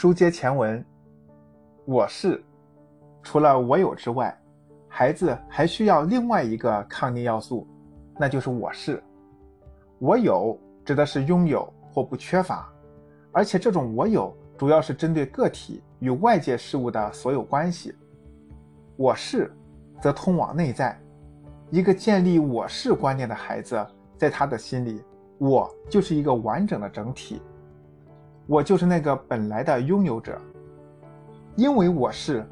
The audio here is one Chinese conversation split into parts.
书接前文，我是除了我有之外，孩子还需要另外一个抗逆要素，那就是我是。我有指的是拥有或不缺乏，而且这种我有主要是针对个体与外界事物的所有关系。我是则通往内在，一个建立我是观念的孩子，在他的心里，我就是一个完整的整体。我就是那个本来的拥有者，因为我是，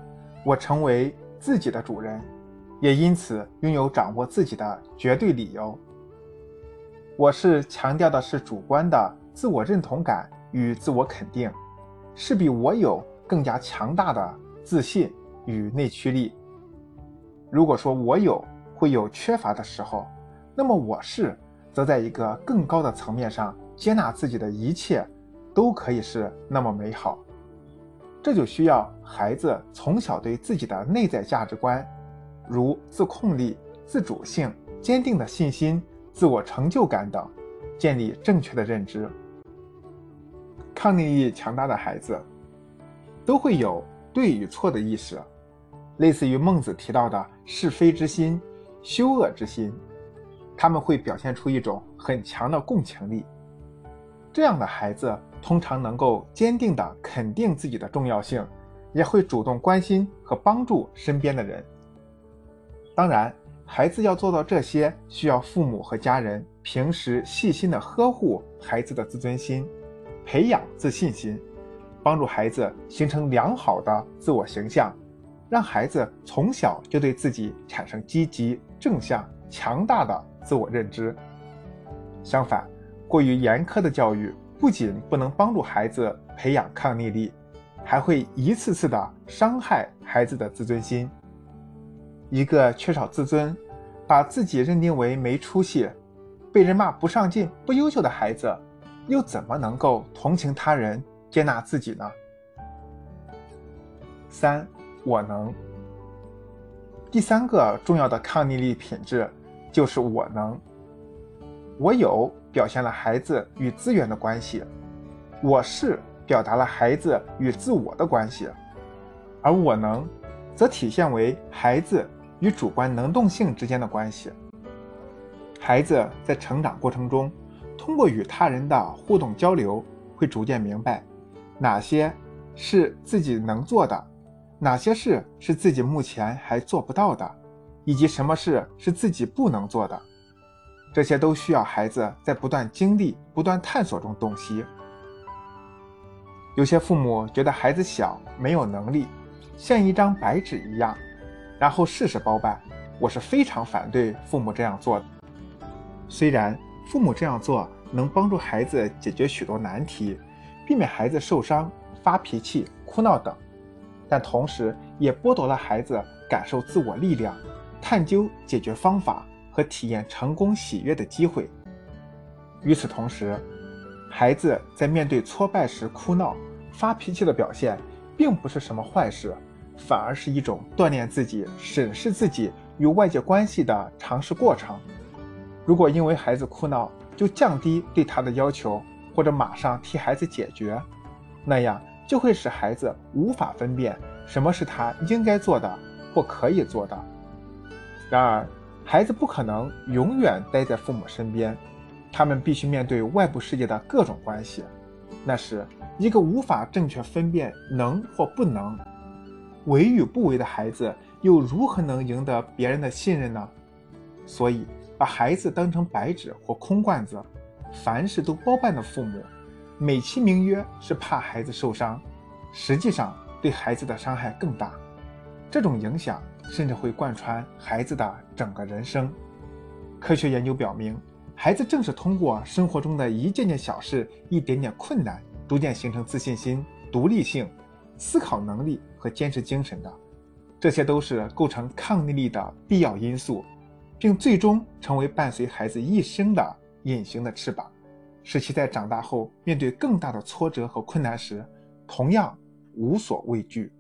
我成为自己的主人，也因此拥有掌握自己的绝对理由。我是强调的是主观的自我认同感与自我肯定，是比我有更加强大的自信与内驱力。如果说我有会有缺乏的时候，那么我是则在一个更高的层面上接纳自己的一切。都可以是那么美好，这就需要孩子从小对自己的内在价值观，如自控力、自主性、坚定的信心、自我成就感等，建立正确的认知。抗逆力强大的孩子，都会有对与错的意识，类似于孟子提到的是非之心、羞恶之心，他们会表现出一种很强的共情力。这样的孩子。通常能够坚定地肯定自己的重要性，也会主动关心和帮助身边的人。当然，孩子要做到这些，需要父母和家人平时细心地呵护孩子的自尊心，培养自信心，帮助孩子形成良好的自我形象，让孩子从小就对自己产生积极、正向、强大的自我认知。相反，过于严苛的教育。不仅不能帮助孩子培养抗逆力，还会一次次的伤害孩子的自尊心。一个缺少自尊，把自己认定为没出息、被人骂不上进、不优秀的孩子，又怎么能够同情他人、接纳自己呢？三，我能。第三个重要的抗逆力品质就是我能。我有。表现了孩子与资源的关系，我是表达了孩子与自我的关系，而我能，则体现为孩子与主观能动性之间的关系。孩子在成长过程中，通过与他人的互动交流，会逐渐明白哪些是自己能做的，哪些事是自己目前还做不到的，以及什么事是自己不能做的。这些都需要孩子在不断经历、不断探索中洞悉。有些父母觉得孩子小，没有能力，像一张白纸一样，然后事事包办。我是非常反对父母这样做的。虽然父母这样做能帮助孩子解决许多难题，避免孩子受伤、发脾气、哭闹等，但同时也剥夺了孩子感受自我力量、探究解决方法。和体验成功喜悦的机会。与此同时，孩子在面对挫败时哭闹、发脾气的表现，并不是什么坏事，反而是一种锻炼自己、审视自己与外界关系的尝试过程。如果因为孩子哭闹就降低对他的要求，或者马上替孩子解决，那样就会使孩子无法分辨什么是他应该做的或可以做的。然而，孩子不可能永远待在父母身边，他们必须面对外部世界的各种关系。那时，一个无法正确分辨能或不能、为与不为的孩子，又如何能赢得别人的信任呢？所以，把孩子当成白纸或空罐子，凡事都包办的父母，美其名曰是怕孩子受伤，实际上对孩子的伤害更大。这种影响。甚至会贯穿孩子的整个人生。科学研究表明，孩子正是通过生活中的一件件小事、一点点困难，逐渐形成自信心、独立性、思考能力和坚持精神的。这些都是构成抗逆力的必要因素，并最终成为伴随孩子一生的隐形的翅膀，使其在长大后面对更大的挫折和困难时，同样无所畏惧。